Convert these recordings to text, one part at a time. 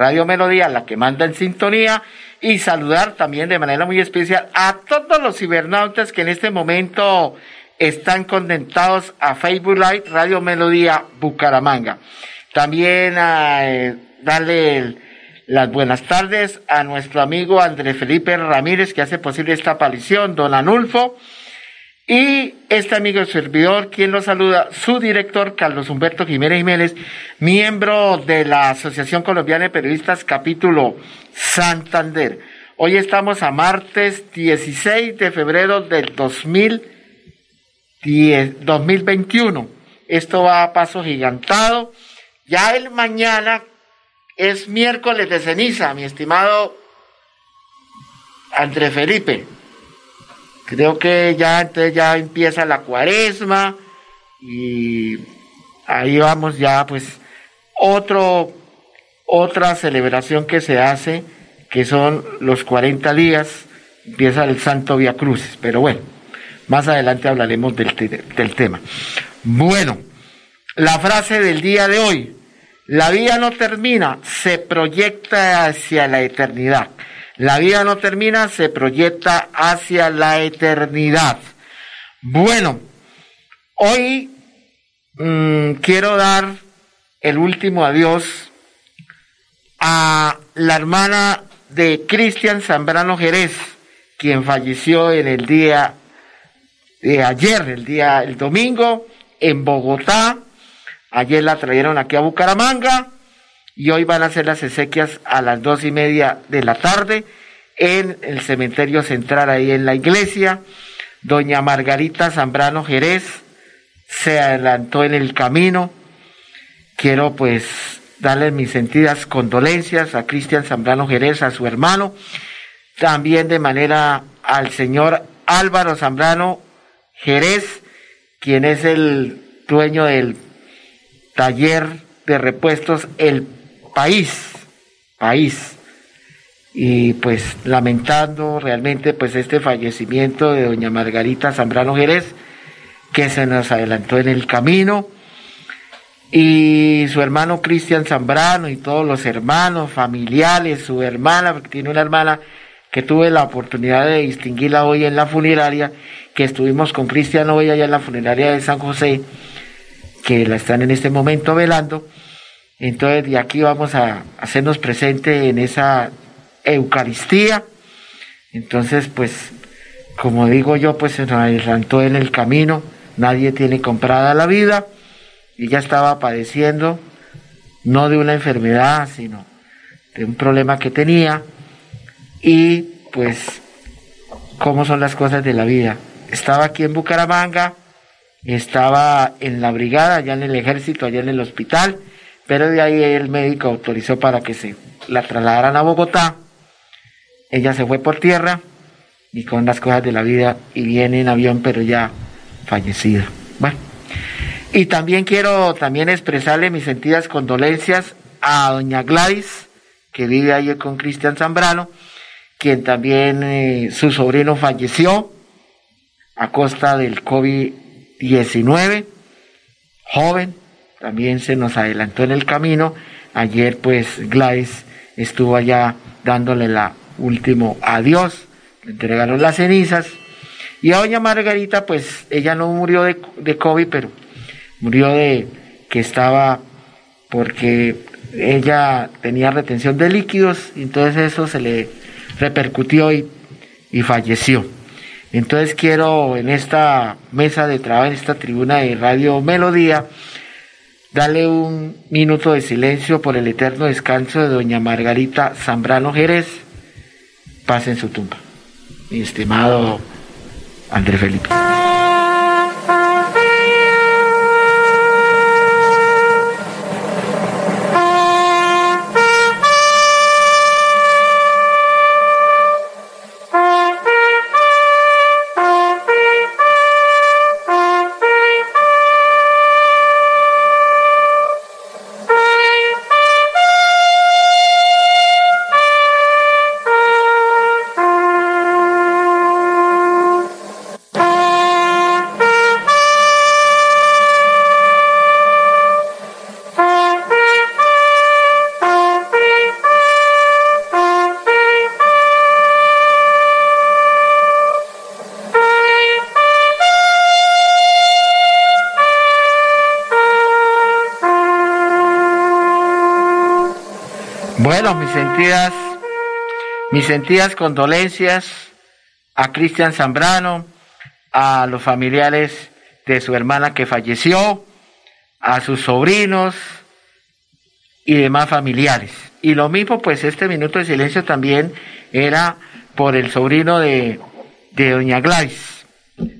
Radio Melodía, la que manda en sintonía y saludar también de manera muy especial a todos los cibernautas que en este momento están conectados a Facebook Live Radio Melodía Bucaramanga. También a, eh, darle las buenas tardes a nuestro amigo André Felipe Ramírez que hace posible esta aparición, don Anulfo y este amigo servidor, quien lo saluda, su director, Carlos Humberto Jiménez Jiménez, miembro de la Asociación Colombiana de Periodistas, capítulo Santander. Hoy estamos a martes 16 de febrero del 2021. Esto va a paso gigantado. Ya el mañana es miércoles de ceniza, mi estimado André Felipe. Creo que ya entonces ya empieza la cuaresma y ahí vamos ya pues otro otra celebración que se hace que son los 40 días empieza el Santo Via Crucis, pero bueno, más adelante hablaremos del, del tema. Bueno, la frase del día de hoy, la vida no termina, se proyecta hacia la eternidad. La vida no termina, se proyecta hacia la eternidad. Bueno, hoy mm, quiero dar el último adiós a la hermana de Cristian Zambrano Jerez, quien falleció en el día de ayer, el día, el domingo, en Bogotá. Ayer la trajeron aquí a Bucaramanga y hoy van a hacer las exequias a las dos y media de la tarde en el cementerio central, ahí en la iglesia. Doña Margarita Zambrano Jerez se adelantó en el camino. Quiero pues darle mis sentidas condolencias a Cristian Zambrano Jerez, a su hermano, también de manera al señor Álvaro Zambrano Jerez, quien es el dueño del taller de repuestos El País, País. Y pues lamentando realmente pues este fallecimiento de doña Margarita Zambrano Jerez, que se nos adelantó en el camino, y su hermano Cristian Zambrano y todos los hermanos, familiares, su hermana, porque tiene una hermana que tuve la oportunidad de distinguirla hoy en la funeraria, que estuvimos con Cristian hoy allá en la funeraria de San José, que la están en este momento velando. Entonces de aquí vamos a hacernos presente en esa Eucaristía. Entonces, pues, como digo yo, pues se nos adelantó en el camino, nadie tiene comprada la vida y ya estaba padeciendo no de una enfermedad, sino de un problema que tenía y pues cómo son las cosas de la vida. Estaba aquí en Bucaramanga, estaba en la brigada, allá en el ejército, allá en el hospital, pero de ahí el médico autorizó para que se la trasladaran a Bogotá. Ella se fue por tierra y con las cosas de la vida y viene en avión, pero ya fallecida. Bueno, y también quiero también expresarle mis sentidas condolencias a doña Gladys, que vive ahí con Cristian Zambrano, quien también eh, su sobrino falleció a costa del COVID-19, joven, también se nos adelantó en el camino. Ayer pues Gladys estuvo allá dándole la último adiós, le entregaron las cenizas. Y a doña Margarita, pues ella no murió de, de COVID, pero murió de que estaba porque ella tenía retención de líquidos, entonces eso se le repercutió y, y falleció. Entonces quiero en esta mesa de trabajo, en esta tribuna de Radio Melodía, darle un minuto de silencio por el eterno descanso de doña Margarita Zambrano Jerez, pase en su tumba. Mi estimado André Felipe. Bueno, mis sentidas, mis sentidas condolencias a Cristian Zambrano, a los familiares de su hermana que falleció, a sus sobrinos y demás familiares. Y lo mismo, pues este minuto de silencio también era por el sobrino de, de doña Gladys.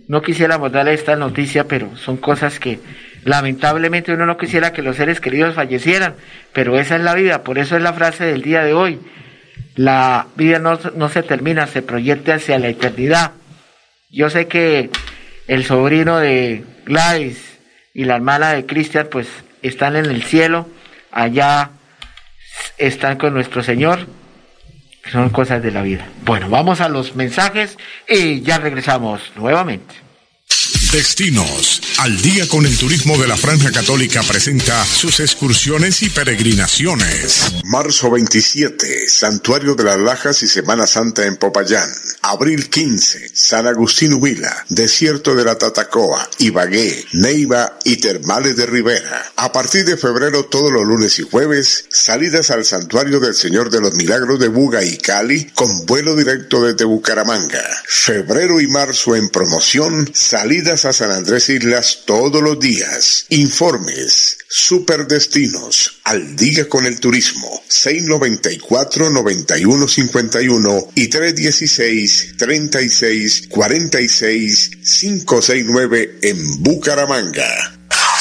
No quisiéramos darle esta noticia, pero son cosas que Lamentablemente uno no quisiera que los seres queridos fallecieran, pero esa es la vida, por eso es la frase del día de hoy. La vida no, no se termina, se proyecta hacia la eternidad. Yo sé que el sobrino de Gladys y la hermana de Cristian pues están en el cielo, allá están con nuestro Señor, son cosas de la vida. Bueno, vamos a los mensajes y ya regresamos nuevamente. Destinos. Al día con el turismo de la Franja Católica presenta sus excursiones y peregrinaciones. Marzo 27, Santuario de las Lajas y Semana Santa en Popayán. Abril 15, San Agustín Huila, Desierto de la Tatacoa, Ibagué, Neiva y Termales de Rivera. A partir de febrero, todos los lunes y jueves, salidas al Santuario del Señor de los Milagros de Buga y Cali con vuelo directo desde Bucaramanga. Febrero y marzo en promoción, salidas a San Andrés Islas todos los días. Informes, superdestinos, al día con el turismo, 694-9151 y 316-3646-569 en Bucaramanga.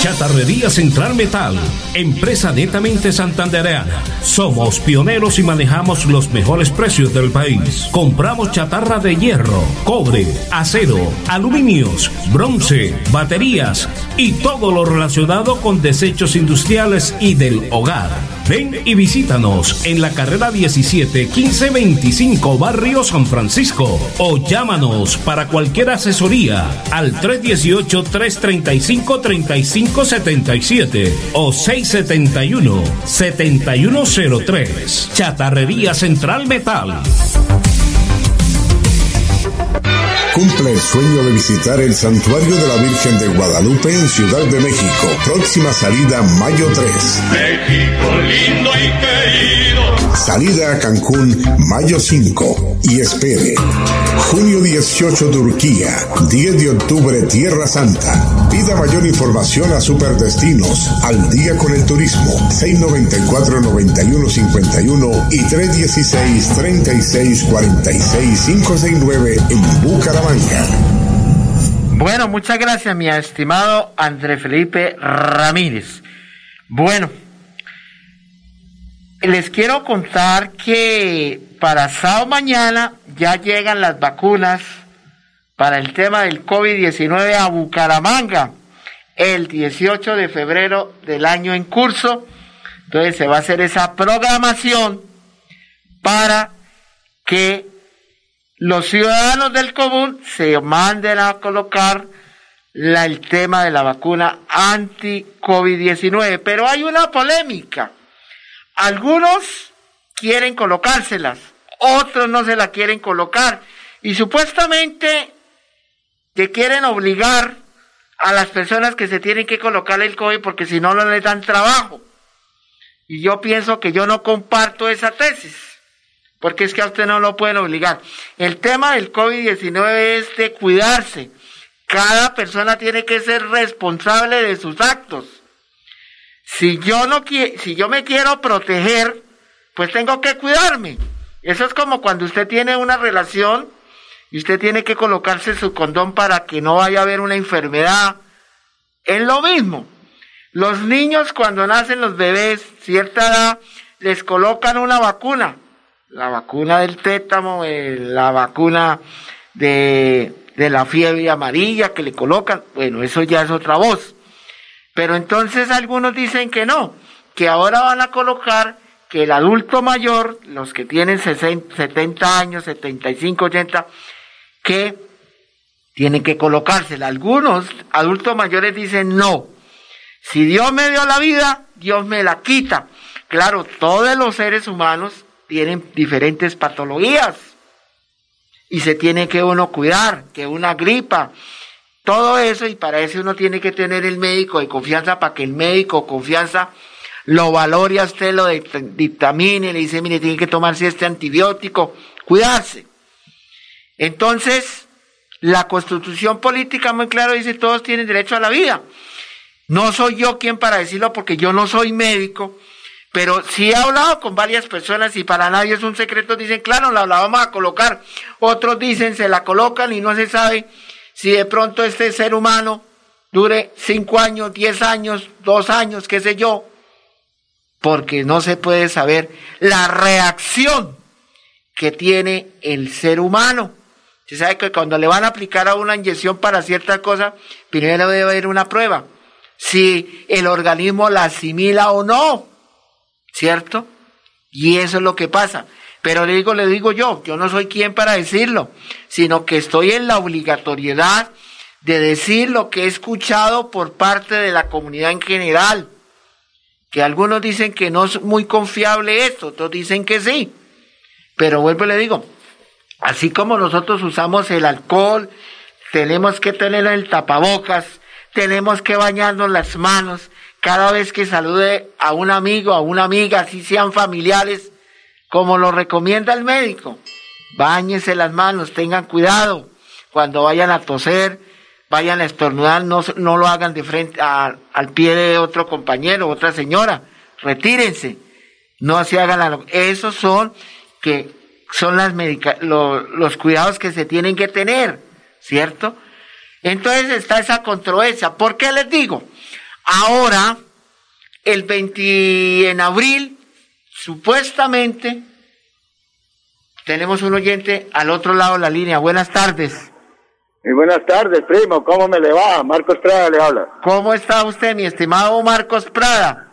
Chatarrería Central Metal, empresa netamente santandereana. Somos pioneros y manejamos los mejores precios del país. Compramos chatarra de hierro, cobre, acero, aluminios, bronce, baterías y todo lo relacionado con desechos industriales y del hogar. Ven y visítanos en la carrera 17 1525 Barrio San Francisco o llámanos para cualquier asesoría al 318 335 3577 o 671 7103. Chatarrería Central Metal. Cumple el sueño de visitar el Santuario de la Virgen de Guadalupe en Ciudad de México. Próxima salida mayo 3. México lindo y querido. Salida a Cancún mayo 5. Y espere. Junio 18 Turquía. 10 de octubre Tierra Santa. Pida mayor información a Superdestinos. Al día con el turismo. 694-9151 y 316-3646-569 en Bucaramanga. Bueno, muchas gracias, mi estimado André Felipe Ramírez. Bueno, les quiero contar que para sábado mañana ya llegan las vacunas para el tema del COVID-19 a Bucaramanga el 18 de febrero del año en curso. Entonces se va a hacer esa programación para que los ciudadanos del común se manden a colocar el tema de la vacuna anti-COVID-19. Pero hay una polémica. Algunos quieren colocárselas, otros no se la quieren colocar. Y supuestamente que quieren obligar a las personas que se tienen que colocar el COVID porque si no, no les dan trabajo. Y yo pienso que yo no comparto esa tesis porque es que a usted no lo pueden obligar. El tema del COVID-19 es de cuidarse. Cada persona tiene que ser responsable de sus actos. Si yo no si yo me quiero proteger, pues tengo que cuidarme. Eso es como cuando usted tiene una relación y usted tiene que colocarse su condón para que no vaya a haber una enfermedad. Es lo mismo. Los niños cuando nacen los bebés, cierta edad, les colocan una vacuna la vacuna del tétamo, la vacuna de, de la fiebre amarilla que le colocan, bueno, eso ya es otra voz. Pero entonces algunos dicen que no, que ahora van a colocar que el adulto mayor, los que tienen 60, 70 años, 75, 80, que tienen que colocársela. Algunos adultos mayores dicen no. Si Dios me dio la vida, Dios me la quita. Claro, todos los seres humanos tienen diferentes patologías y se tiene que uno cuidar, que una gripa, todo eso y para eso uno tiene que tener el médico de confianza para que el médico confianza lo valore a usted, lo dictamine, le dice, mire, tiene que tomarse este antibiótico, cuidarse. Entonces, la constitución política muy claro dice, todos tienen derecho a la vida. No soy yo quien para decirlo porque yo no soy médico, pero sí he hablado con varias personas y para nadie es un secreto, dicen, claro, la, la vamos a colocar. Otros dicen, se la colocan y no se sabe si de pronto este ser humano dure cinco años, diez años, dos años, qué sé yo, porque no se puede saber la reacción que tiene el ser humano. Se sabe que cuando le van a aplicar a una inyección para cierta cosa, primero debe haber una prueba. Si el organismo la asimila o no, ¿cierto? Y eso es lo que pasa. Pero le digo, le digo yo, yo no soy quien para decirlo, sino que estoy en la obligatoriedad de decir lo que he escuchado por parte de la comunidad en general que algunos dicen que no es muy confiable esto, otros dicen que sí. Pero vuelvo y le digo, así como nosotros usamos el alcohol, tenemos que tener el tapabocas, tenemos que bañarnos las manos cada vez que salude a un amigo, a una amiga, así sean familiares, como lo recomienda el médico. Báñense las manos, tengan cuidado cuando vayan a toser, vayan a estornudar, no, no lo hagan de frente al pie de otro compañero, otra señora, retírense, no se hagan la, esos son que son las los cuidados que se tienen que tener, ¿cierto? Entonces está esa controversia. ¿Por qué les digo? Ahora, el 20 en abril, supuestamente, tenemos un oyente al otro lado de la línea. Buenas tardes. Y buenas tardes, primo. ¿Cómo me le va? Marcos Prada le habla. ¿Cómo está usted, mi estimado Marcos Prada?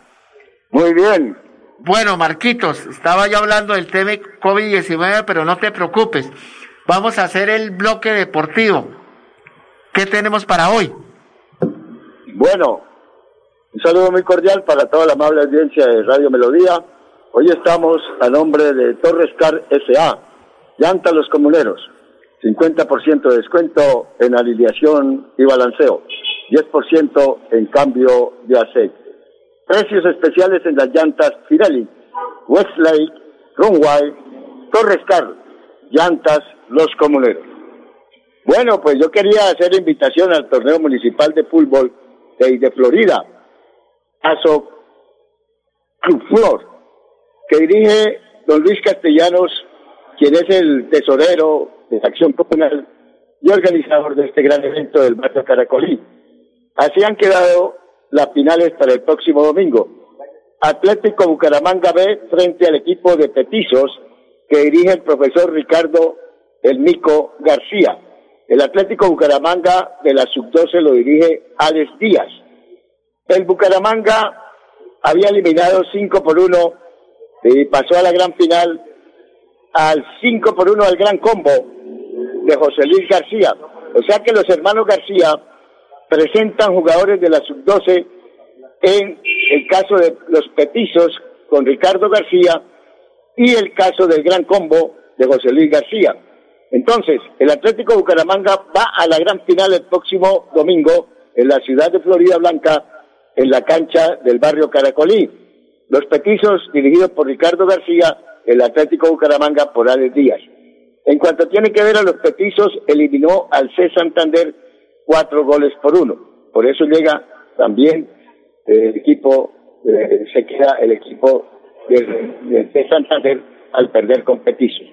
Muy bien. Bueno, Marquitos, estaba yo hablando del tema COVID-19, pero no te preocupes. Vamos a hacer el bloque deportivo. ¿Qué tenemos para hoy? Bueno, un saludo muy cordial para toda la amable audiencia de Radio Melodía. Hoy estamos a nombre de Torres Car S.A., Llanta Los Comuneros. 50% de descuento en alineación y balanceo, 10% en cambio de aceite. Precios especiales en las llantas Pirelli, Westlake, Runway, Torres Car, llantas Los Comuneros. Bueno, pues yo quería hacer invitación al torneo municipal de fútbol de, de Florida, ASO Club Flor, que dirige don Luis Castellanos, quien es el tesorero de Acción Popular y organizador de este gran evento del barrio Caracolí. Así han quedado las finales para el próximo domingo. Atlético Bucaramanga B frente al equipo de Petizos que dirige el profesor Ricardo El Mico García. El Atlético Bucaramanga de la Sub-12 lo dirige Alex Díaz. El Bucaramanga había eliminado 5 por 1 y pasó a la gran final al 5 por 1 al gran combo de José Luis García. O sea que los hermanos García presentan jugadores de la sub-12 en el caso de los petizos con Ricardo García y el caso del gran combo de José Luis García. Entonces, el Atlético Bucaramanga va a la gran final el próximo domingo en la ciudad de Florida Blanca, en la cancha del barrio Caracolí. Los petizos, dirigidos por Ricardo García, el Atlético Bucaramanga por Alex Díaz. En cuanto tiene que ver a los petizos, eliminó al C. Santander cuatro goles por uno. Por eso llega también el equipo, eh, se queda el equipo del, C. Santander al perder con petizos.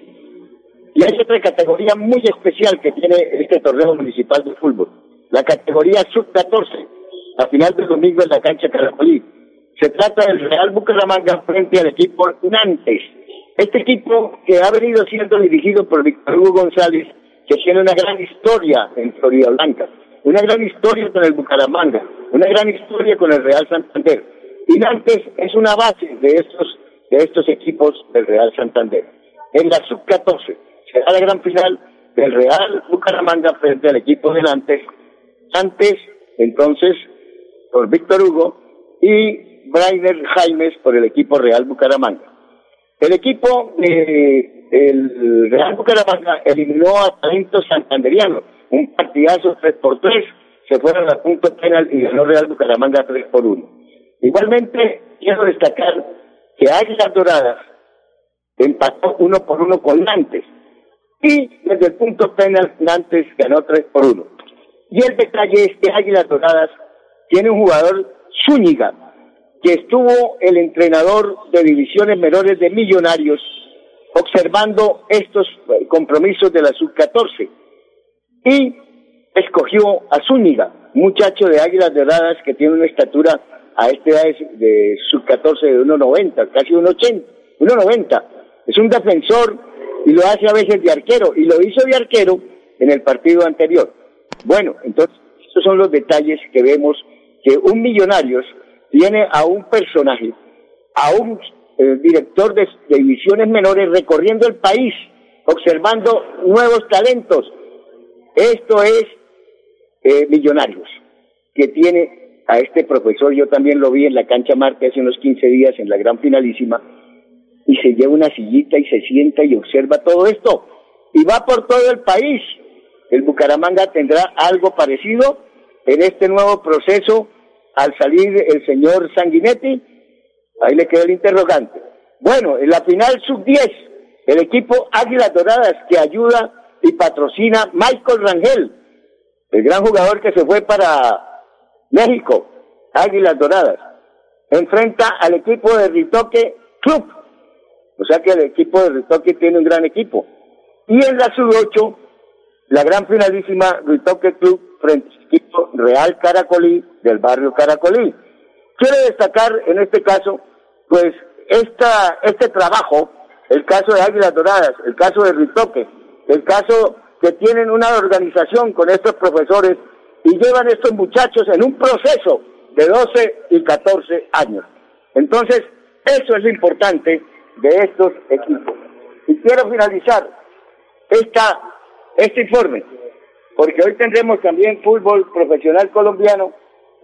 Y hay otra categoría muy especial que tiene este torneo municipal de fútbol, la categoría sub-14, a final del domingo en la cancha Caracolí. Se trata del Real Bucaramanga frente al equipo Nantes este equipo que ha venido siendo dirigido por Víctor Hugo González, que tiene una gran historia en Florida Blanca, una gran historia con el Bucaramanga, una gran historia con el Real Santander. Y Nantes es una base de estos de estos equipos del Real Santander. En la sub-14 será la gran final del Real Bucaramanga frente al equipo delante, antes entonces por Víctor Hugo y Brainer Jaimes por el equipo Real Bucaramanga. El equipo de el Real Bucaramanga eliminó a Talento Santanderiano, un partidazo 3 por 3, se fueron a punto penal y ganó Real Bucaramanga 3 por 1. Igualmente, quiero destacar que Águilas Doradas empató uno por uno con Nantes y desde el punto penal Nantes ganó 3 por 1. Y el detalle es que Águilas Doradas tiene un jugador Zúñiga, que estuvo el entrenador de divisiones menores de Millonarios observando estos eh, compromisos de la sub-14 y escogió a Zúñiga, muchacho de Águilas Doradas que tiene una estatura a este edad de sub-14 de 1,90, casi 1,80, 1,90. Es un defensor y lo hace a veces de arquero y lo hizo de arquero en el partido anterior. Bueno, entonces, estos son los detalles que vemos que un Millonarios tiene a un personaje, a un eh, director de, divisiones menores recorriendo el país, observando nuevos talentos. Esto es eh, Millonarios, que tiene a este profesor, yo también lo vi en la cancha Marte hace unos 15 días en la gran finalísima, y se lleva una sillita y se sienta y observa todo esto, y va por todo el país. El Bucaramanga tendrá algo parecido en este nuevo proceso al salir el señor Sanguinetti, ahí le quedó el interrogante. Bueno, en la final sub-10, el equipo Águilas Doradas que ayuda y patrocina Michael Rangel, el gran jugador que se fue para México, Águilas Doradas, enfrenta al equipo de Ritoque Club. O sea que el equipo de Ritoque tiene un gran equipo. Y en la sub-8, la gran finalísima Ritoque Club frente al equipo Real Caracolí del barrio Caracolí. Quiero destacar en este caso, pues, esta, este trabajo, el caso de Águilas Doradas, el caso de Ritoque, el caso que tienen una organización con estos profesores y llevan estos muchachos en un proceso de 12 y 14 años. Entonces, eso es lo importante de estos equipos. Y quiero finalizar esta, este informe, porque hoy tendremos también fútbol profesional colombiano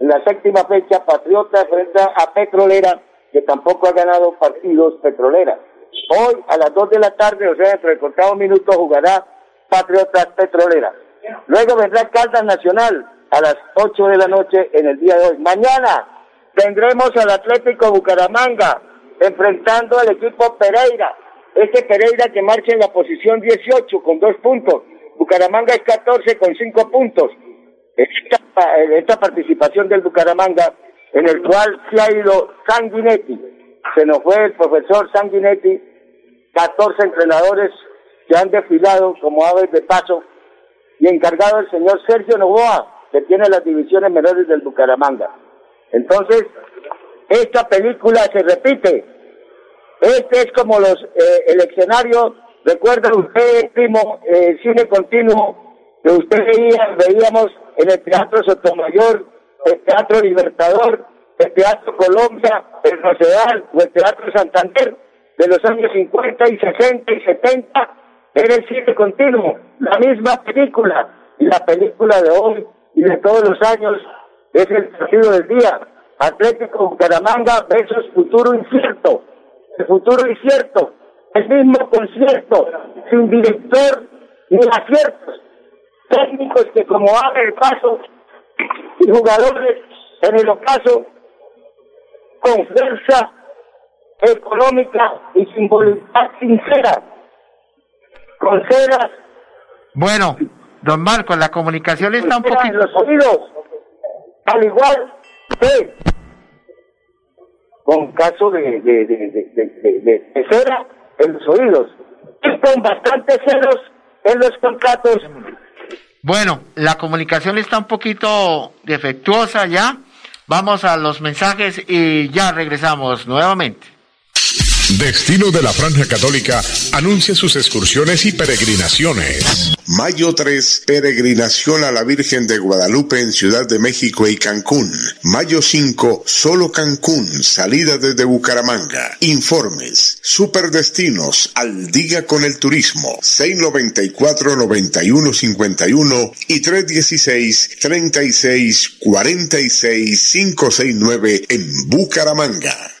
en la séptima fecha, Patriota frente a Petrolera, que tampoco ha ganado partidos Petrolera. Hoy a las 2 de la tarde, o sea, dentro de cortado minutos, jugará Patriotas Petrolera. Luego vendrá Caldas Nacional a las 8 de la noche en el día de hoy. Mañana tendremos al Atlético Bucaramanga enfrentando al equipo Pereira. Este Pereira que marcha en la posición 18 con dos puntos. Bucaramanga es 14 con 5 puntos esta, esta participación del Bucaramanga, en el cual se ha ido Sanguinetti, se nos fue el profesor Sanguinetti, 14 entrenadores que han desfilado como aves de paso, y encargado el señor Sergio Novoa, que tiene las divisiones menores del Bucaramanga. Entonces, esta película se repite. Este es como los eh, el escenario, recuerda usted, primo, el cine continuo que usted veía, veíamos en el Teatro Sotomayor, el Teatro Libertador, el Teatro Colombia, el Rosedal o el Teatro Santander de los años 50 y 60 y 70 era el cine continuo, la misma película y la película de hoy y de todos los años es el partido del día. Atlético Bucaramanga versus futuro incierto. El futuro incierto, el mismo concierto, sin director ni aciertos técnicos que como abre el paso y jugadores en el ocaso con fuerza económica y sin voluntad sincera, con ceras. Bueno, don Marco, la comunicación está un poquito... En los oídos, al igual que con caso de, de, de, de cera en los oídos y con bastantes ceros en los contratos bueno, la comunicación está un poquito defectuosa ya. Vamos a los mensajes y ya regresamos nuevamente. Destino de la Franja Católica anuncia sus excursiones y peregrinaciones. Mayo 3, peregrinación a la Virgen de Guadalupe en Ciudad de México y Cancún. Mayo 5, solo Cancún, salida desde Bucaramanga. Informes, superdestinos, al día con el turismo. 694-9151 y 316-3646-569 en Bucaramanga.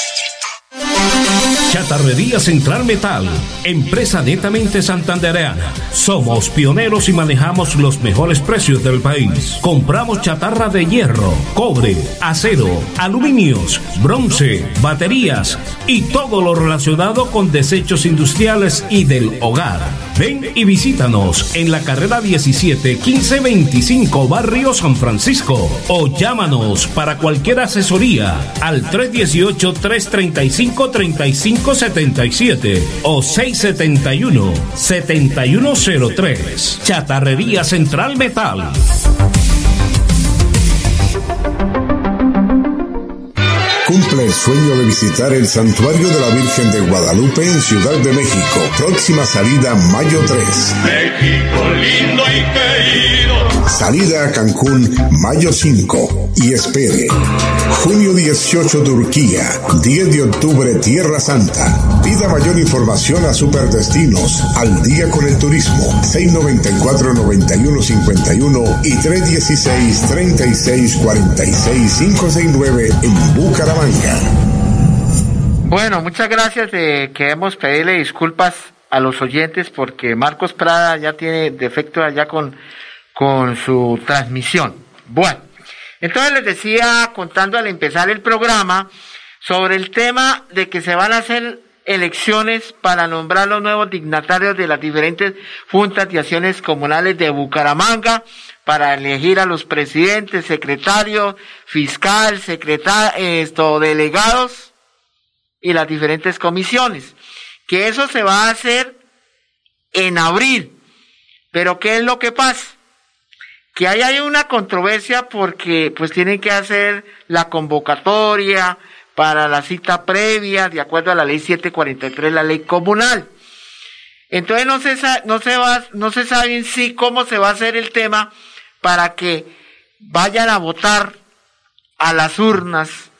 Chatarrería Central Metal, empresa netamente santandereana. Somos pioneros y manejamos los mejores precios del país. Compramos chatarra de hierro, cobre, acero, aluminios, bronce, baterías y todo lo relacionado con desechos industriales y del hogar. Ven y visítanos en la carrera 17 1525 Barrio San Francisco o llámanos para cualquier asesoría al 318 335 3577 o 671 7103. Chatarrería Central Metal. Cumple el sueño de visitar el Santuario de la Virgen de Guadalupe en Ciudad de México. Próxima salida mayo 3. México lindo y querido. Salida a Cancún mayo 5. Y espere. Junio 18 Turquía. 10 de octubre Tierra Santa. Pida mayor información a Superdestinos. Al día con el turismo. 694-9151 y 316-3646-569 en Bucaramanga. Bueno, muchas gracias. Eh, queremos pedirle disculpas a los oyentes porque Marcos Prada ya tiene defecto allá con, con su transmisión. Bueno, entonces les decía, contando al empezar el programa, sobre el tema de que se van a hacer elecciones para nombrar los nuevos dignatarios de las diferentes juntas y acciones comunales de Bucaramanga para elegir a los presidentes, secretarios, fiscal, secretario, delegados y las diferentes comisiones. Que eso se va a hacer en abril. Pero ¿qué es lo que pasa? Que ahí hay una controversia porque pues tienen que hacer la convocatoria para la cita previa de acuerdo a la ley 743, la ley comunal. Entonces no se, no se, va, no se sabe en sí cómo se va a hacer el tema para que vayan a votar a las urnas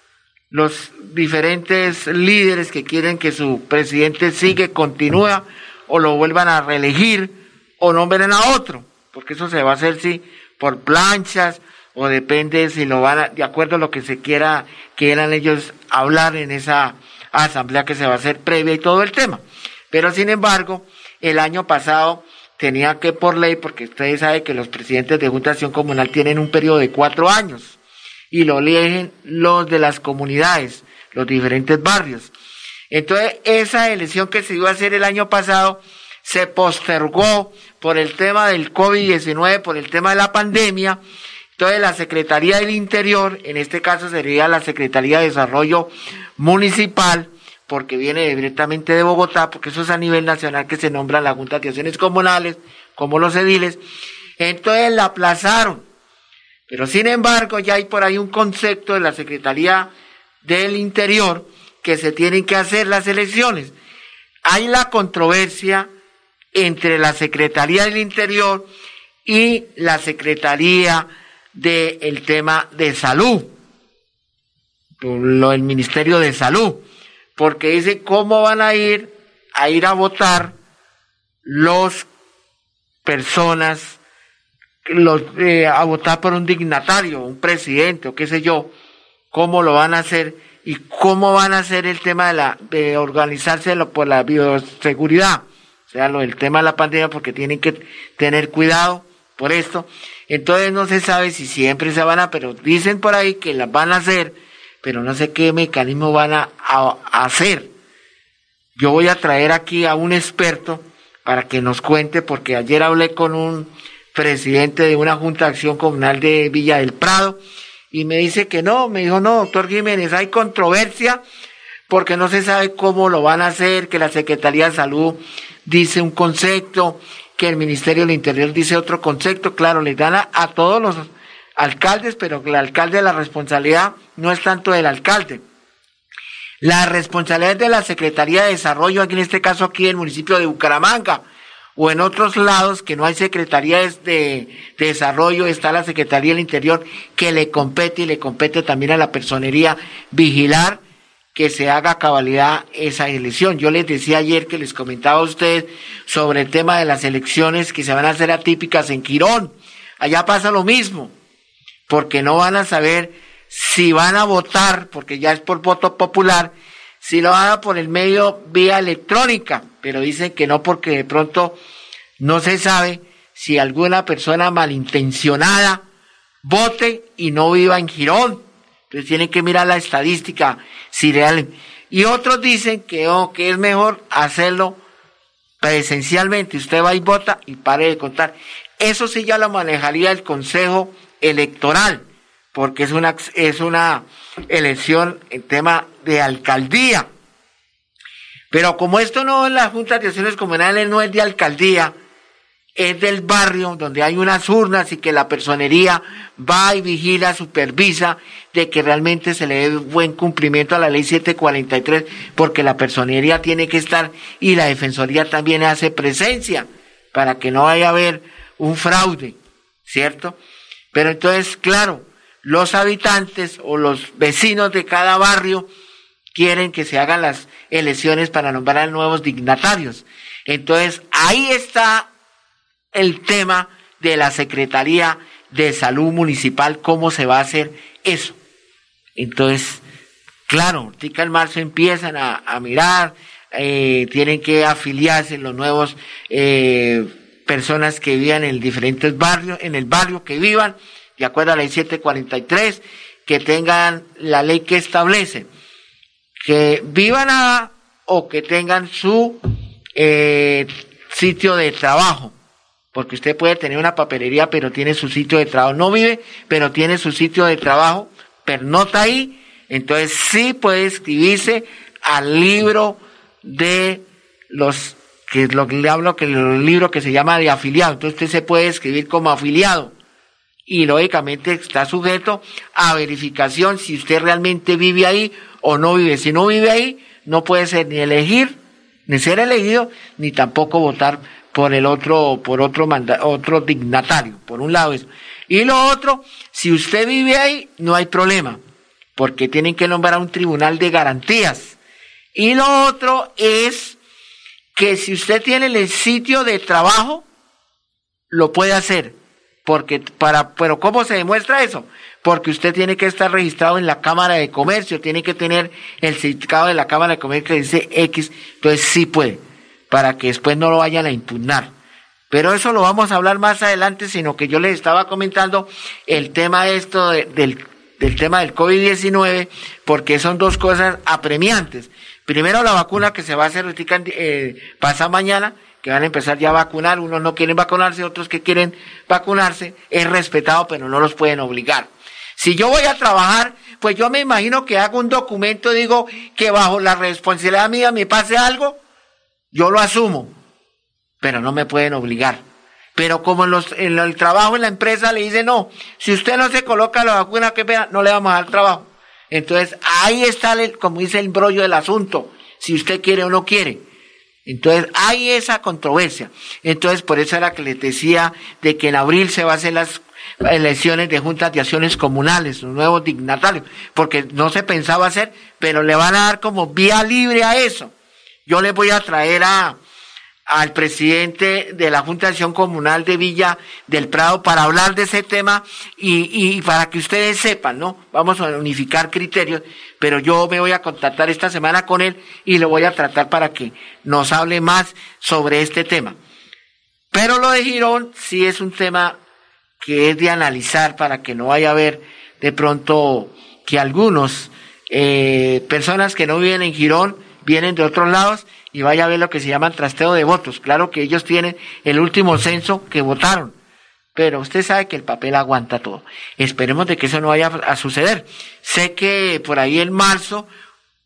los diferentes líderes que quieren que su presidente sigue, continúa o lo vuelvan a reelegir o nombren a otro, porque eso se va a hacer sí por planchas o depende si lo van a, de acuerdo a lo que se quiera, quieran ellos hablar en esa asamblea que se va a hacer previa y todo el tema. Pero sin embargo, el año pasado tenía que por ley, porque ustedes saben que los presidentes de Junta de Acción Comunal tienen un periodo de cuatro años y lo eligen los de las comunidades, los diferentes barrios. Entonces, esa elección que se iba a hacer el año pasado se postergó por el tema del COVID-19, por el tema de la pandemia. Entonces, la Secretaría del Interior, en este caso sería la Secretaría de Desarrollo Municipal, porque viene directamente de Bogotá, porque eso es a nivel nacional que se nombra la Junta de Acciones Comunales, como los ediles. Entonces la aplazaron. Pero sin embargo, ya hay por ahí un concepto de la Secretaría del Interior que se tienen que hacer las elecciones. Hay la controversia entre la Secretaría del Interior y la Secretaría del tema de salud, lo, el Ministerio de Salud porque dice cómo van a ir a ir a votar los personas los, eh, a votar por un dignatario, un presidente o qué sé yo, cómo lo van a hacer y cómo van a hacer el tema de la de organizarse por la bioseguridad, o sea, lo del tema de la pandemia porque tienen que tener cuidado por esto. Entonces no se sabe si siempre se van a, pero dicen por ahí que las van a hacer pero no sé qué mecanismo van a, hacer. Yo voy a traer aquí a un experto para que nos cuente, porque ayer hablé con un presidente de una Junta de Acción Comunal de Villa del Prado y me dice que no, me dijo, no, doctor Jiménez, hay controversia porque no se sabe cómo lo van a hacer, que la Secretaría de Salud dice un concepto, que el Ministerio del Interior dice otro concepto, claro, le dan a, todos los alcaldes, pero el alcalde la responsabilidad no es tanto del alcalde. La responsabilidad es de la Secretaría de Desarrollo, aquí en este caso aquí en el municipio de Bucaramanga, o en otros lados que no hay secretarías de, de, desarrollo, está la Secretaría del Interior que le compete y le compete también a la personería vigilar que se haga cabalidad esa elección. Yo les decía ayer que les comentaba a ustedes sobre el tema de las elecciones que se van a hacer atípicas en Quirón. Allá pasa lo mismo, porque no van a saber si van a votar, porque ya es por voto popular, si lo haga por el medio vía electrónica, pero dicen que no porque de pronto no se sabe si alguna persona malintencionada vote y no viva en Girón. Entonces tienen que mirar la estadística si realmente. Y otros dicen que, oh, que es mejor hacerlo presencialmente. Usted va y vota y pare de contar. Eso sí ya lo manejaría el Consejo Electoral, porque es una, es una elección en tema de alcaldía. Pero como esto no es la Junta de Acciones Comunales, no es de alcaldía, es del barrio donde hay unas urnas y que la personería va y vigila, supervisa de que realmente se le dé buen cumplimiento a la ley 743, porque la personería tiene que estar y la defensoría también hace presencia para que no vaya a haber un fraude, ¿cierto? Pero entonces, claro, los habitantes o los vecinos de cada barrio quieren que se hagan las elecciones para nombrar nuevos dignatarios. Entonces, ahí está el tema de la Secretaría de Salud Municipal, cómo se va a hacer eso. Entonces, claro, tica en marzo empiezan a, mirar, eh, tienen que afiliarse los nuevos eh, personas que vivan en diferentes barrios, en el barrio que vivan, de acuerdo a la ley 743, que tengan la ley que establece que vivan a, o que tengan su eh, sitio de trabajo. Porque usted puede tener una papelería, pero tiene su sitio de trabajo. No vive, pero tiene su sitio de trabajo, pernota ahí. Entonces sí puede escribirse al libro de los, que es lo que le hablo, que el libro que se llama de afiliado. Entonces usted se puede escribir como afiliado. Y lógicamente está sujeto a verificación si usted realmente vive ahí o no vive. Si no vive ahí, no puede ser ni elegir, ni ser elegido, ni tampoco votar por el otro, por otro otro dignatario, por un lado eso. Y lo otro, si usted vive ahí, no hay problema, porque tienen que nombrar un tribunal de garantías. Y lo otro es que si usted tiene el sitio de trabajo, lo puede hacer. Porque para, pero ¿cómo se demuestra eso? porque usted tiene que estar registrado en la Cámara de Comercio, tiene que tener el certificado de la Cámara de Comercio que dice X, entonces sí puede, para que después no lo vayan a impugnar. Pero eso lo vamos a hablar más adelante, sino que yo les estaba comentando el tema de esto del, del tema del COVID-19, porque son dos cosas apremiantes. Primero la vacuna que se va a hacer eh, pasa mañana, que van a empezar ya a vacunar, unos no quieren vacunarse, otros que quieren vacunarse, es respetado, pero no los pueden obligar. Si yo voy a trabajar, pues yo me imagino que hago un documento, digo que bajo la responsabilidad mía me pase algo, yo lo asumo, pero no me pueden obligar. Pero como en, los, en el trabajo en la empresa le dice no, si usted no se coloca la vacuna, pena, no le vamos a dar trabajo. Entonces ahí está, el, como dice el brollo del asunto, si usted quiere o no quiere. Entonces hay esa controversia. Entonces por eso era que les decía de que en abril se va a hacer las elecciones de juntas de acciones comunales, un nuevo dignatario, porque no se pensaba hacer, pero le van a dar como vía libre a eso. Yo le voy a traer a, al presidente de la Junta de Acción Comunal de Villa del Prado para hablar de ese tema y, y, para que ustedes sepan, ¿no? Vamos a unificar criterios, pero yo me voy a contactar esta semana con él y lo voy a tratar para que nos hable más sobre este tema. Pero lo de Girón sí es un tema que es de analizar para que no vaya a haber de pronto que algunos eh, personas que no viven en Girón vienen de otros lados y vaya a ver lo que se llama trasteo de votos. Claro que ellos tienen el último censo que votaron, pero usted sabe que el papel aguanta todo. Esperemos de que eso no vaya a suceder. Sé que por ahí en marzo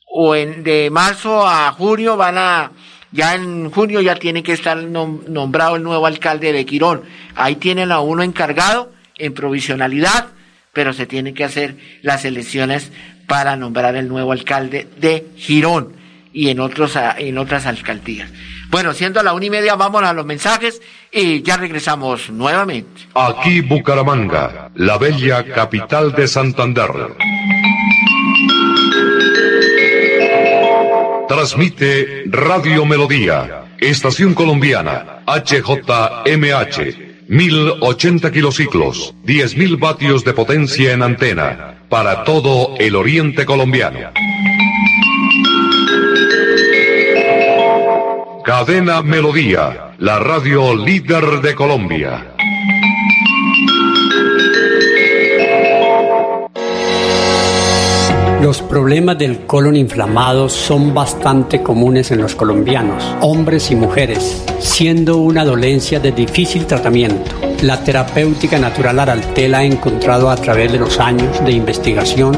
o en, de marzo a junio van a, ya en junio ya tiene que estar nombrado el nuevo alcalde de Quirón. Ahí tienen a uno encargado en provisionalidad, pero se tienen que hacer las elecciones para nombrar el nuevo alcalde de Girón y en, otros, en otras alcaldías. Bueno, siendo la una y media, vamos a los mensajes y ya regresamos nuevamente. Aquí Bucaramanga, la bella capital de Santander. Transmite Radio Melodía, Estación Colombiana, HJMH, 1080 kilociclos, 10.000 vatios de potencia en antena, para todo el oriente colombiano. Cadena Melodía, la radio líder de Colombia. Los problemas del colon inflamado son bastante comunes en los colombianos, hombres y mujeres, siendo una dolencia de difícil tratamiento. La terapéutica natural Araltel ha encontrado a través de los años de investigación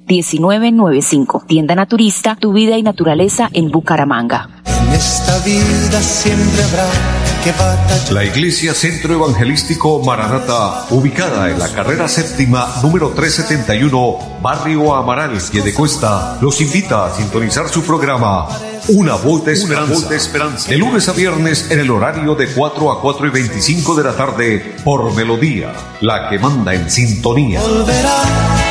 Tienda Naturista, tu vida y naturaleza en Bucaramanga. En esta vida siempre habrá la Iglesia Centro Evangelístico Maranata, ubicada en la carrera séptima número 371, Barrio Amaral, de Cuesta, los invita a sintonizar su programa Una Voz de Esperanza. De lunes a viernes en el horario de 4 a 4 y 25 de la tarde por Melodía, la que manda en sintonía. Volverá,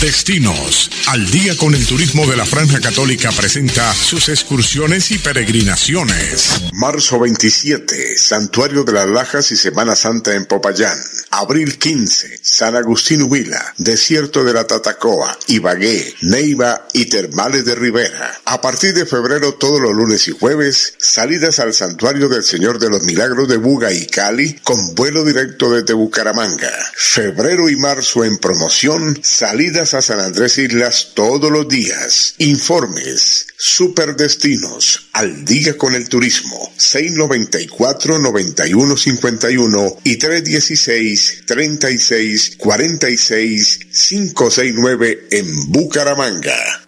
Destinos. Al día con el turismo de la Franja Católica presenta sus excursiones y peregrinaciones. Marzo 27, Santuario de las Lajas y Semana Santa en Popayán. Abril 15, San Agustín Huila, Desierto de la Tatacoa, Ibagué, Neiva y Termales de Rivera. A partir de febrero, todos los lunes y jueves, salidas al Santuario del Señor de los Milagros de Buga y Cali con vuelo directo desde Bucaramanga. Febrero y marzo en promoción, salidas a San Andrés Islas todos los días. Informes, superdestinos, al día con el turismo, 694-9151 y 316-3646-569 en Bucaramanga.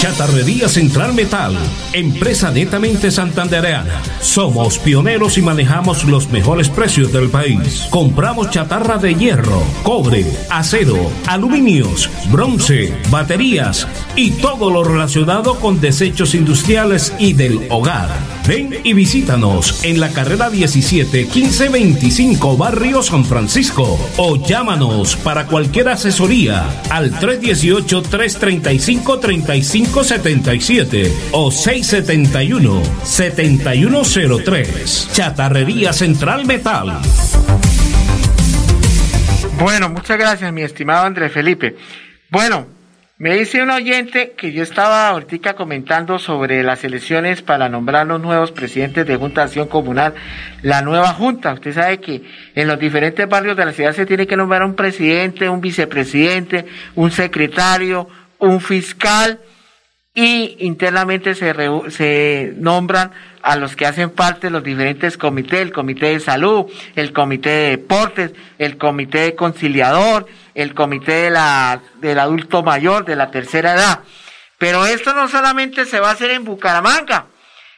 Chatarrería Central Metal, empresa netamente santandereana. Somos pioneros y manejamos los mejores precios del país. Compramos chatarra de hierro, cobre, acero, aluminios, bronce, baterías y todo lo relacionado con desechos industriales y del hogar Ven y visítanos en la carrera 17 1525 Barrio San Francisco o llámanos para cualquier asesoría al 318 335 3577 o 671 7103. Chatarrería Central Metal. Bueno, muchas gracias, mi estimado Andrés Felipe. Bueno, me dice un oyente que yo estaba ahorita comentando sobre las elecciones para nombrar los nuevos presidentes de Junta de Acción Comunal, la nueva Junta. Usted sabe que en los diferentes barrios de la ciudad se tiene que nombrar un presidente, un vicepresidente, un secretario, un fiscal y internamente se, se nombran a los que hacen parte de los diferentes comités, el comité de salud, el comité de deportes, el comité de conciliador, el comité de la, del adulto mayor, de la tercera edad. Pero esto no solamente se va a hacer en Bucaramanga,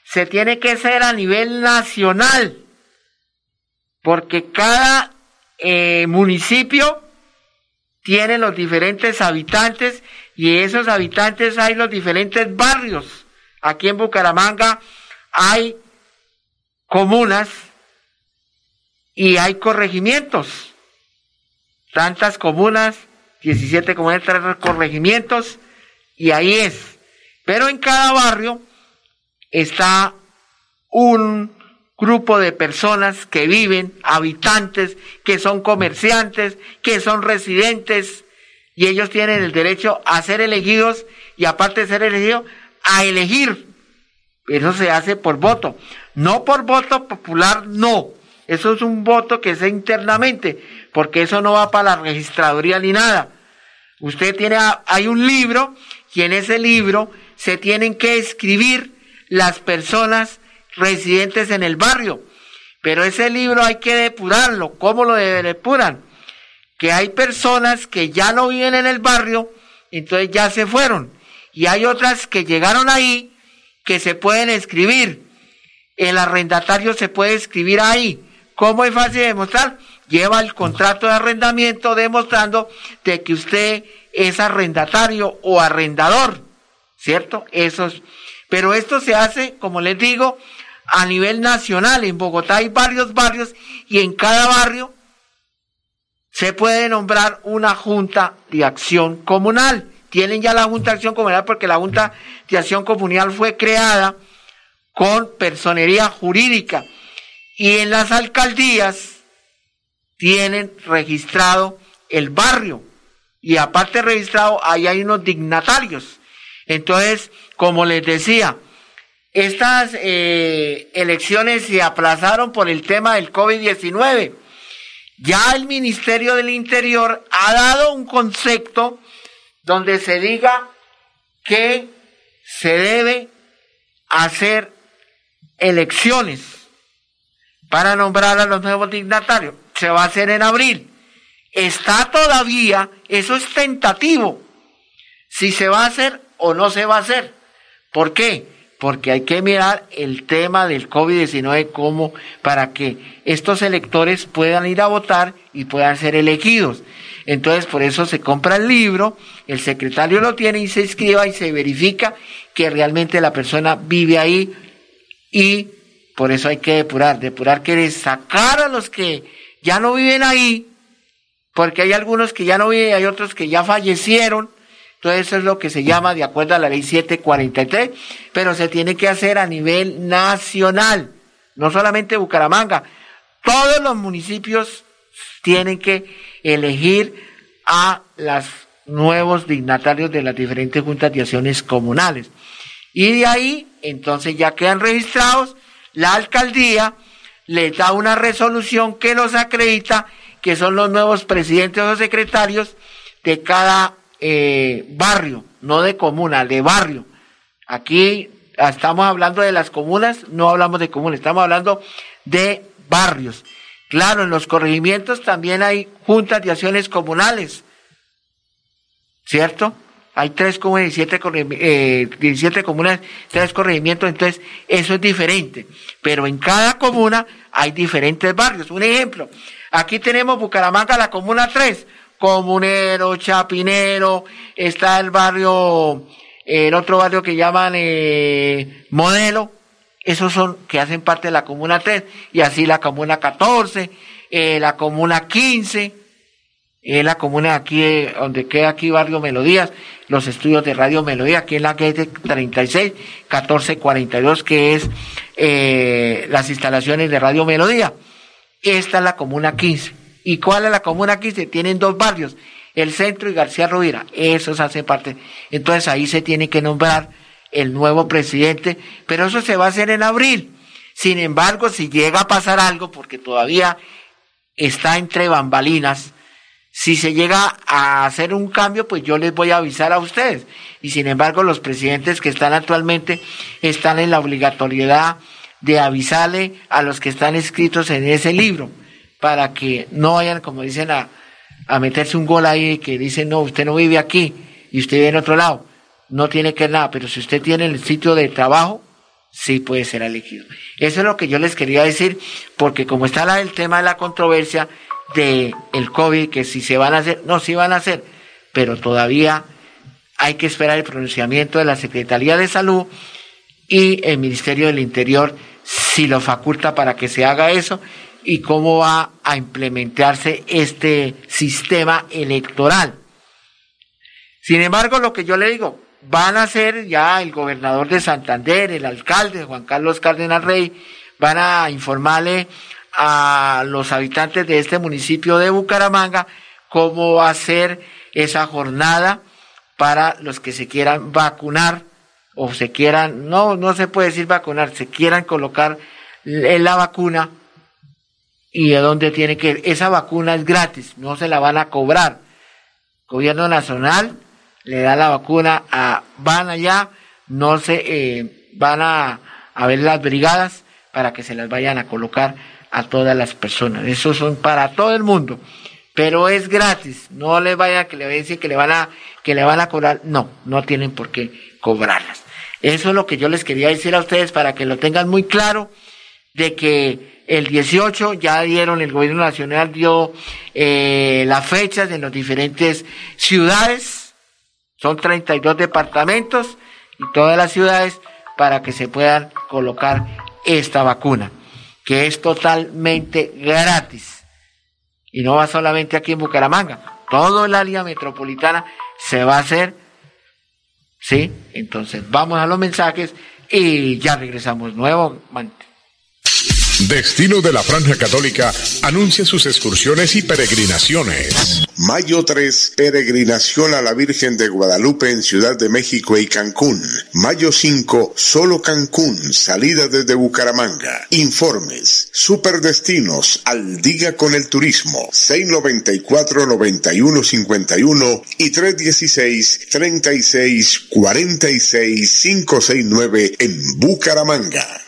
se tiene que hacer a nivel nacional, porque cada eh, municipio tiene los diferentes habitantes y esos habitantes hay los diferentes barrios. Aquí en Bucaramanga hay comunas y hay corregimientos. Tantas comunas, 17 comunas, corregimientos y ahí es. Pero en cada barrio está un grupo de personas que viven, habitantes, que son comerciantes, que son residentes, y ellos tienen el derecho a ser elegidos y aparte de ser elegidos, a elegir. Eso se hace por voto. No por voto popular, no. Eso es un voto que se internamente, porque eso no va para la registraduría ni nada. Usted tiene, hay un libro y en ese libro se tienen que escribir las personas residentes en el barrio. Pero ese libro hay que depurarlo. ¿Cómo lo depuran? que hay personas que ya no viven en el barrio, entonces ya se fueron. Y hay otras que llegaron ahí que se pueden escribir. El arrendatario se puede escribir ahí. ¿Cómo es fácil de demostrar? Lleva el contrato de arrendamiento demostrando de que usted es arrendatario o arrendador, ¿cierto? Eso pero esto se hace, como les digo, a nivel nacional. En Bogotá hay varios barrios y en cada barrio se puede nombrar una junta de acción comunal. Tienen ya la junta de acción comunal porque la junta de acción comunal fue creada con personería jurídica. Y en las alcaldías tienen registrado el barrio. Y aparte registrado ahí hay unos dignatarios. Entonces, como les decía, estas eh, elecciones se aplazaron por el tema del COVID-19 ya el Ministerio del Interior ha dado un concepto donde se diga que se debe hacer elecciones para nombrar a los nuevos dignatarios. Se va a hacer en abril. Está todavía, eso es tentativo, si se va a hacer o no se va a hacer. ¿Por qué? Porque hay que mirar el tema del COVID-19 como para que estos electores puedan ir a votar y puedan ser elegidos. Entonces, por eso se compra el libro, el secretario lo tiene y se inscriba y se verifica que realmente la persona vive ahí y por eso hay que depurar. Depurar quiere sacar a los que ya no viven ahí, porque hay algunos que ya no viven hay otros que ya fallecieron entonces eso es lo que se llama de acuerdo a la ley 743, pero se tiene que hacer a nivel nacional, no solamente Bucaramanga. Todos los municipios tienen que elegir a los nuevos dignatarios de las diferentes juntas de acciones comunales. Y de ahí, entonces ya quedan registrados, la alcaldía les da una resolución que los acredita que son los nuevos presidentes o secretarios de cada eh, barrio, no de comuna, de barrio. Aquí estamos hablando de las comunas, no hablamos de comunas, estamos hablando de barrios. Claro, en los corregimientos también hay juntas de acciones comunales, ¿cierto? Hay tres comunas, 17, eh, 17 comunas, tres corregimientos, entonces eso es diferente. Pero en cada comuna hay diferentes barrios. Un ejemplo, aquí tenemos Bucaramanga, la comuna 3, Comunero, Chapinero, está el barrio, el otro barrio que llaman eh, Modelo, esos son que hacen parte de la comuna 3, y así la comuna 14, eh, la comuna 15, es la comuna aquí, eh, donde queda aquí Barrio Melodías, los estudios de Radio Melodía, aquí en la calle 36, 1442, que es eh, las instalaciones de Radio Melodía. Esta es la comuna 15. ¿Y cuál es la comuna 15? Tienen dos barrios, el centro y García Rovira. Esos hacen parte. Entonces ahí se tiene que nombrar el nuevo presidente, pero eso se va a hacer en abril. Sin embargo, si llega a pasar algo, porque todavía está entre bambalinas, si se llega a hacer un cambio, pues yo les voy a avisar a ustedes. Y sin embargo, los presidentes que están actualmente están en la obligatoriedad de avisarle a los que están escritos en ese libro, para que no vayan, como dicen, a, meterse un gol ahí que dicen, no, usted no vive aquí y usted vive en otro lado. No tiene que nada, pero si usted tiene el sitio de trabajo, sí puede ser elegido. Eso es lo que yo les quería decir, porque como está el tema de la controversia, de el COVID, que si se van a hacer, no, sí van a hacer, pero todavía hay que esperar el pronunciamiento de la Secretaría de Salud y el Ministerio del Interior si lo faculta para que se haga eso y cómo va a implementarse este sistema electoral. Sin embargo, lo que yo le digo, van a ser ya el gobernador de Santander, el alcalde Juan Carlos Cárdenas Rey, van a informarle a los habitantes de este municipio de Bucaramanga cómo va a ser esa jornada para los que se quieran vacunar o se quieran, no, no se puede decir vacunar, se quieran colocar la vacuna y de dónde tiene que esa vacuna es gratis, no se la van a cobrar. Gobierno nacional le da la vacuna a, van allá, no se, eh, van a, a ver las brigadas para que se las vayan a colocar a todas las personas. Eso son para todo el mundo. Pero es gratis. No le vaya que le decir que le van a, que le van a cobrar. No, no tienen por qué cobrarlas. Eso es lo que yo les quería decir a ustedes para que lo tengan muy claro de que el 18 ya dieron, el gobierno nacional dio eh, las fechas en las diferentes ciudades, son 32 departamentos y todas las ciudades para que se puedan colocar esta vacuna que es totalmente gratis. Y no va solamente aquí en Bucaramanga, todo el área metropolitana se va a hacer. ¿Sí? Entonces vamos a los mensajes y ya regresamos nuevamente. Destino de la Franja Católica anuncia sus excursiones y peregrinaciones. Mayo 3, peregrinación a la Virgen de Guadalupe en Ciudad de México y Cancún. Mayo 5, solo Cancún, salida desde Bucaramanga. Informes, superdestinos, al día con el turismo, 694-9151 y 316-3646-569 en Bucaramanga.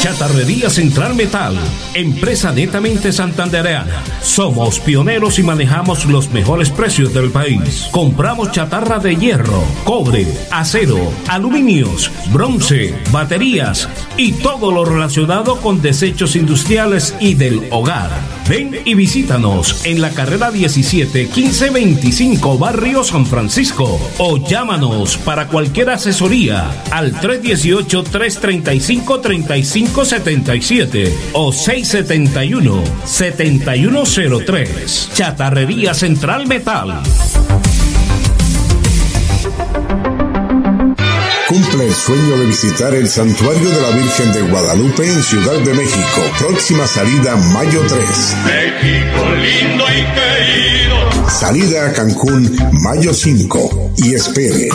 Chatarrería Central Metal, empresa netamente santandereana. Somos pioneros y manejamos los mejores precios del país. Compramos chatarra de hierro, cobre, acero, aluminios, bronce, baterías y todo lo relacionado con desechos industriales y del hogar. Ven y visítanos en la carrera 17 1525 Barrio San Francisco o llámanos para cualquier asesoría al 318 335 3577 o 671 7103. Chatarrería Central Metal. Sueño de visitar el Santuario de la Virgen de Guadalupe en Ciudad de México. Próxima salida mayo 3. México lindo y querido. Salida a Cancún mayo 5. Y espere.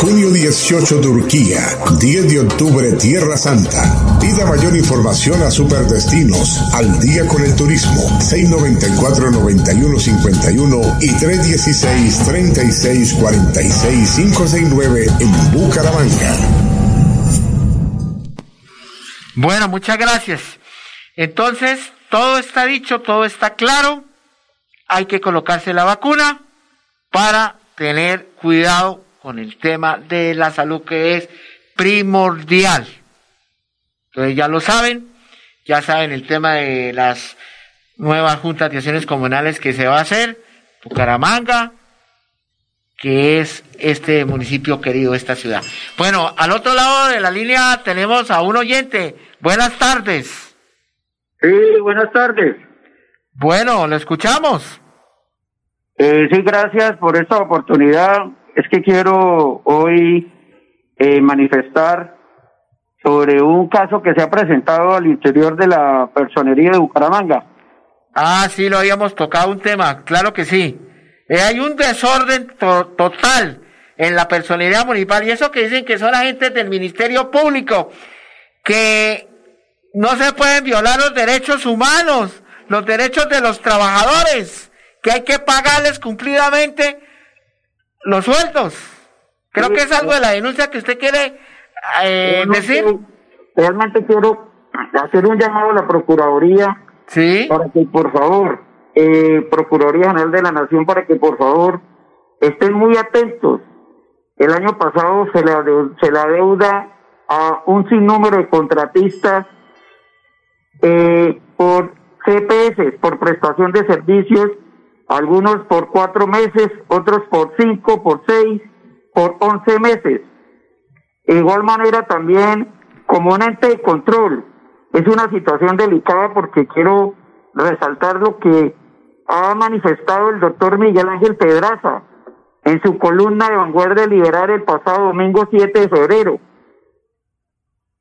Junio 18 Turquía. 10 de octubre Tierra Santa. Pida mayor información a Superdestinos. Al día con el turismo. 694-9151 y 316-3646-569 en Bucaramanga. Bueno, muchas gracias. Entonces, todo está dicho, todo está claro. Hay que colocarse la vacuna para tener cuidado con el tema de la salud que es primordial. Entonces ya lo saben, ya saben el tema de las nuevas juntas de acciones comunales que se va a hacer, Bucaramanga, que es este municipio querido, esta ciudad. Bueno, al otro lado de la línea tenemos a un oyente. Buenas tardes. Sí, buenas tardes. Bueno, lo escuchamos. Eh, sí, gracias por esta oportunidad. Es que quiero hoy eh, manifestar sobre un caso que se ha presentado al interior de la personería de Bucaramanga. Ah, sí, lo habíamos tocado un tema, claro que sí. Eh, hay un desorden total en la personalidad municipal y eso que dicen que son agentes del Ministerio Público, que no se pueden violar los derechos humanos, los derechos de los trabajadores, que hay que pagarles cumplidamente los sueldos. Creo que es algo de la denuncia que usted quiere eh, decir. Realmente quiero hacer un llamado a la Procuraduría ¿Sí? para que por favor eh, Procuraduría General de la Nación para que por favor estén muy atentos. El año pasado se la, se la deuda a un sinnúmero de contratistas eh, por CPS, por prestación de servicios, algunos por cuatro meses, otros por cinco, por seis, por once meses. De igual manera también como un ente de control. Es una situación delicada porque quiero resaltar lo que ha manifestado el doctor Miguel Ángel Pedraza en su columna de Vanguardia Liberal el pasado domingo 7 de febrero.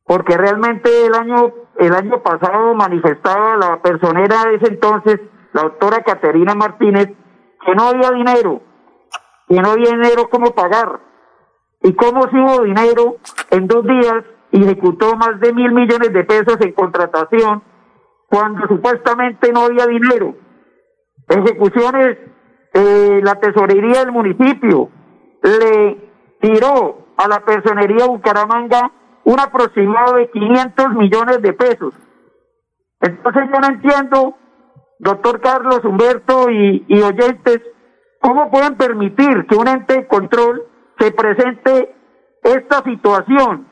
Porque realmente el año, el año pasado manifestaba la personera de ese entonces, la doctora Caterina Martínez, que no había dinero, que no había dinero como pagar. Y cómo si hubo dinero en dos días ejecutó más de mil millones de pesos en contratación cuando supuestamente no había dinero ejecuciones, eh, la tesorería del municipio le tiró a la personería Bucaramanga un aproximado de 500 millones de pesos. Entonces yo no entiendo, doctor Carlos Humberto y, oyentes, cómo pueden permitir que un ente de control se presente esta situación,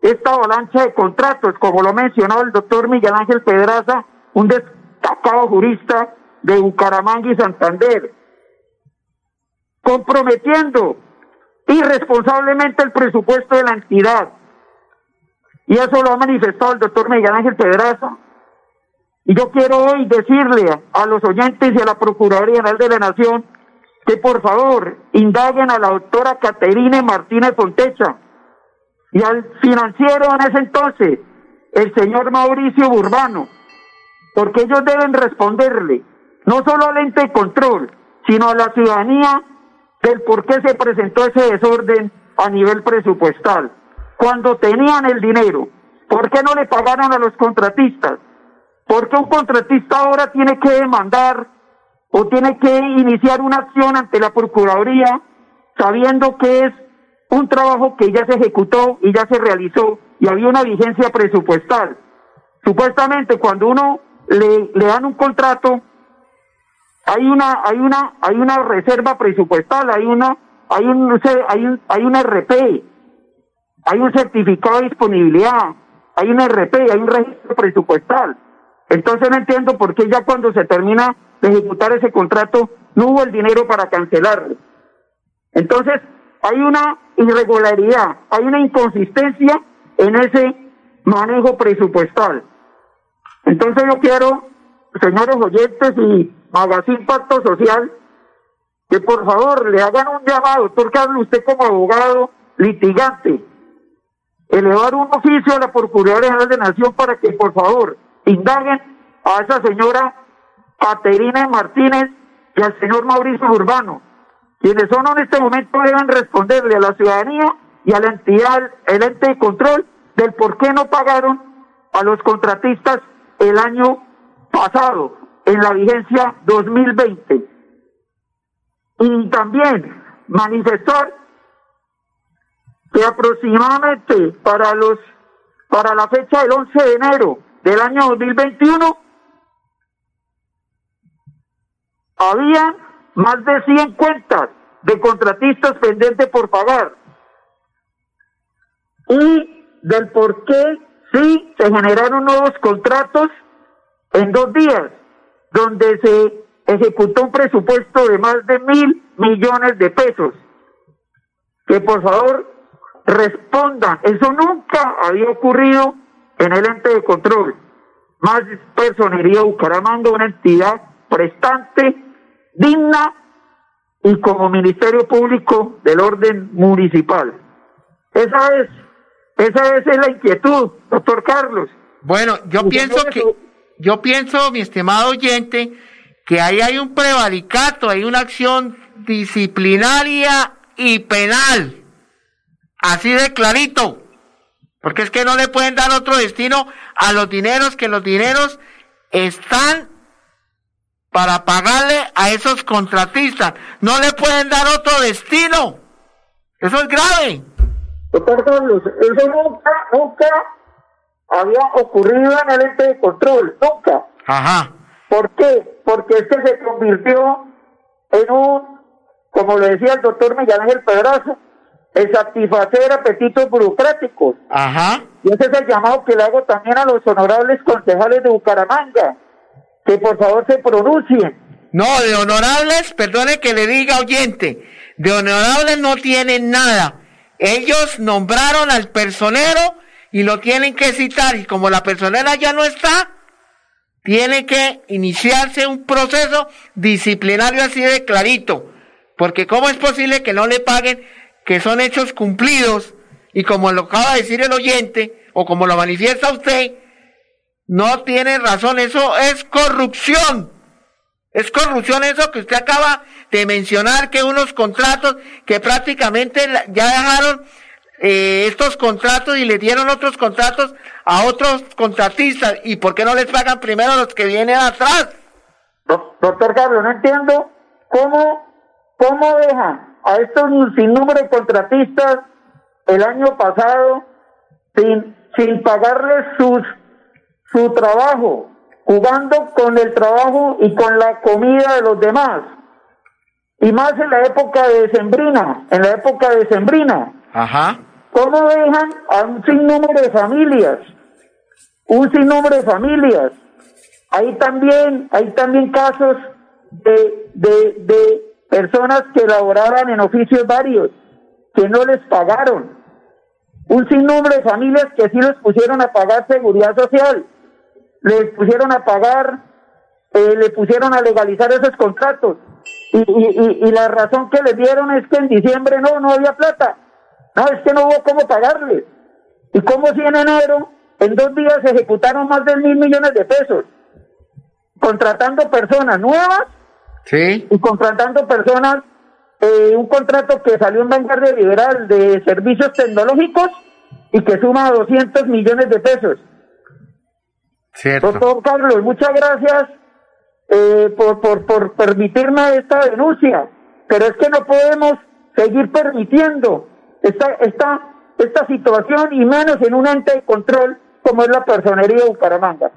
esta avalancha de contratos, como lo mencionó el doctor Miguel Ángel Pedraza, un destacado jurista de Bucaramanga y Santander, comprometiendo irresponsablemente el presupuesto de la entidad. Y eso lo ha manifestado el doctor Miguel Ángel Pedraza. Y yo quiero hoy decirle a los oyentes y a la Procuraduría General de la Nación que por favor indaguen a la doctora Caterine Martínez Fontecha y al financiero en ese entonces, el señor Mauricio Burbano, porque ellos deben responderle no solo al ente de control, sino a la ciudadanía del por qué se presentó ese desorden a nivel presupuestal. Cuando tenían el dinero, ¿por qué no le pagaron a los contratistas? ¿Por qué un contratista ahora tiene que demandar o tiene que iniciar una acción ante la Procuraduría sabiendo que es un trabajo que ya se ejecutó y ya se realizó y había una vigencia presupuestal? Supuestamente cuando uno le, dan un contrato hay una hay una hay una reserva presupuestal hay una hay un hay un hay un RP hay un certificado de disponibilidad hay un RP hay un registro presupuestal. Entonces no entiendo por qué ya cuando se termina de ejecutar ese contrato no hubo el dinero para cancelarlo. Entonces hay una irregularidad hay una inconsistencia en ese manejo presupuestal. Entonces yo quiero señores oyentes y Magazine Pacto Social, que por favor le hagan un llamado, doctor Carlos, usted como abogado litigante, elevar un oficio a la Procuraduría General de Nación para que por favor indaguen a esa señora Caterina Martínez y al señor Mauricio Urbano, quienes son en este momento deben responderle a la ciudadanía y a la entidad, el ente de control, del por qué no pagaron a los contratistas el año pasado en la vigencia 2020. Y también manifestar que aproximadamente para los para la fecha del 11 de enero del año 2021, había más de 100 cuentas de contratistas pendientes por pagar. Y del por qué sí se generaron nuevos contratos en dos días, donde se ejecutó un presupuesto de más de mil millones de pesos. Que por favor respondan, eso nunca había ocurrido en el ente de control. Más personería Bucaramanga, una entidad prestante, digna y como Ministerio Público del orden municipal. Esa es, esa es la inquietud, doctor Carlos. Bueno, yo pienso que, yo pienso, mi estimado oyente, que ahí hay un prevaricato, hay una acción disciplinaria y penal. Así de clarito. Porque es que no le pueden dar otro destino a los dineros, que los dineros están para pagarle a esos contratistas. No le pueden dar otro destino. Eso es grave. Doctor Carlos, eso nunca, nunca había ocurrido en el ente de control, nunca. Ajá. ¿Por qué? Porque es que se convirtió en un, como lo decía el doctor Miguel Ángel Pedrazo, el satisfacer apetitos burocráticos. Ajá. Y ese es el llamado que le hago también a los honorables concejales de Bucaramanga que por favor se pronuncien. No, de honorables, perdone que le diga oyente, de honorables no tienen nada. Ellos nombraron al personero y lo tienen que citar y como la personera ya no está, tiene que iniciarse un proceso disciplinario así de clarito. Porque ¿cómo es posible que no le paguen que son hechos cumplidos y como lo acaba de decir el oyente o como lo manifiesta usted, no tiene razón, eso es corrupción. Es corrupción eso que usted acaba de mencionar, que unos contratos que prácticamente ya dejaron eh, estos contratos y le dieron otros contratos a otros contratistas. ¿Y por qué no les pagan primero a los que vienen atrás? Doctor Carlos, no entiendo cómo, cómo dejan a estos sin número de contratistas el año pasado sin, sin pagarles sus su trabajo, jugando con el trabajo y con la comida de los demás. Y más en la época de Sembrina, en la época de Sembrina. Ajá. ¿Cómo dejan a un sinnúmero de familias? Un sinnúmero de familias. Hay también, hay también casos de, de, de personas que laboraban en oficios varios, que no les pagaron. Un sinnúmero de familias que sí les pusieron a pagar seguridad social le pusieron a pagar, eh, le pusieron a legalizar esos contratos. Y, la razón que le dieron es que en diciembre no, no había plata. No, es que no hubo cómo pagarle. Y como si en enero, en dos días se ejecutaron más de mil millones de pesos, contratando personas nuevas sí. y contratando personas, eh, un contrato que salió en Vanguardia Liberal de servicios tecnológicos y que suma 200 millones de pesos. Doctor Carlos, muchas gracias eh, por, por, por permitirme esta denuncia, pero es que no podemos seguir permitiendo esta, esta, esta situación y menos en un ente de control como es la personería de Bucaramanga.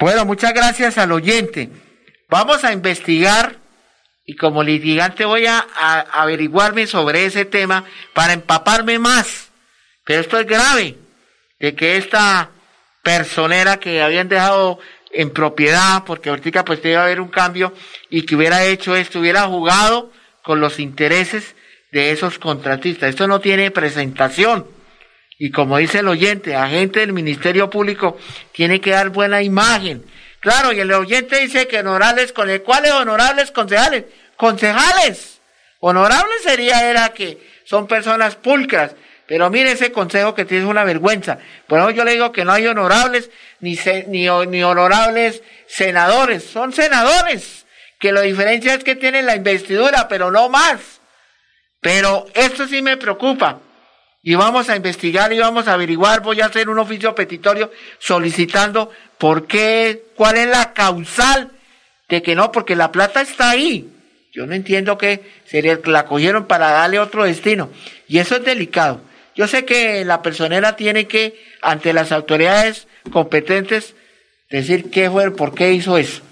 Bueno, muchas gracias al oyente. Vamos a investigar y como litigante voy a, averiguarme sobre ese tema para empaparme más. Pero esto es grave, de que esta personera que habían dejado en propiedad, porque ahorita pues debe haber un cambio y que hubiera hecho esto, hubiera jugado con los intereses de esos contratistas. Esto no tiene presentación. Y como dice el oyente, agente del Ministerio Público tiene que dar buena imagen. Claro, y el oyente dice que honorables, ¿con el cuáles honorables concejales? Concejales. Honorables sería era que son personas pulcras, pero mire ese consejo que tiene una vergüenza. Por eso yo le digo que no hay honorables ni, ni, ni honorables senadores. Son senadores. Que la diferencia es que tienen la investidura, pero no más. Pero esto sí me preocupa. Y vamos a investigar y vamos a averiguar. Voy a hacer un oficio petitorio solicitando por qué, cuál es la causal de que no, porque la plata está ahí. Yo no entiendo que sería, la cogieron para darle otro destino. Y eso es delicado. Yo sé que la personera tiene que, ante las autoridades competentes, decir qué fue, por qué hizo eso,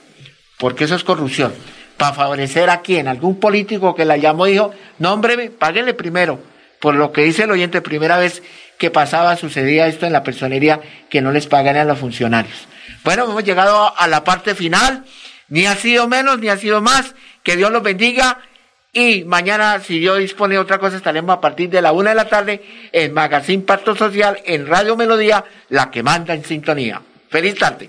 porque eso es corrupción. Para favorecer a quién, algún político que la llamó y dijo, nómbreme, páguenle primero, por lo que dice el oyente, primera vez que pasaba, sucedía esto en la personería, que no les pagan a los funcionarios. Bueno, hemos llegado a la parte final, ni ha sido menos, ni ha sido más, que Dios los bendiga. Y mañana, si Dios dispone de otra cosa, estaremos a partir de la una de la tarde en Magazine Pacto Social, en Radio Melodía, la que manda en sintonía. Feliz tarde.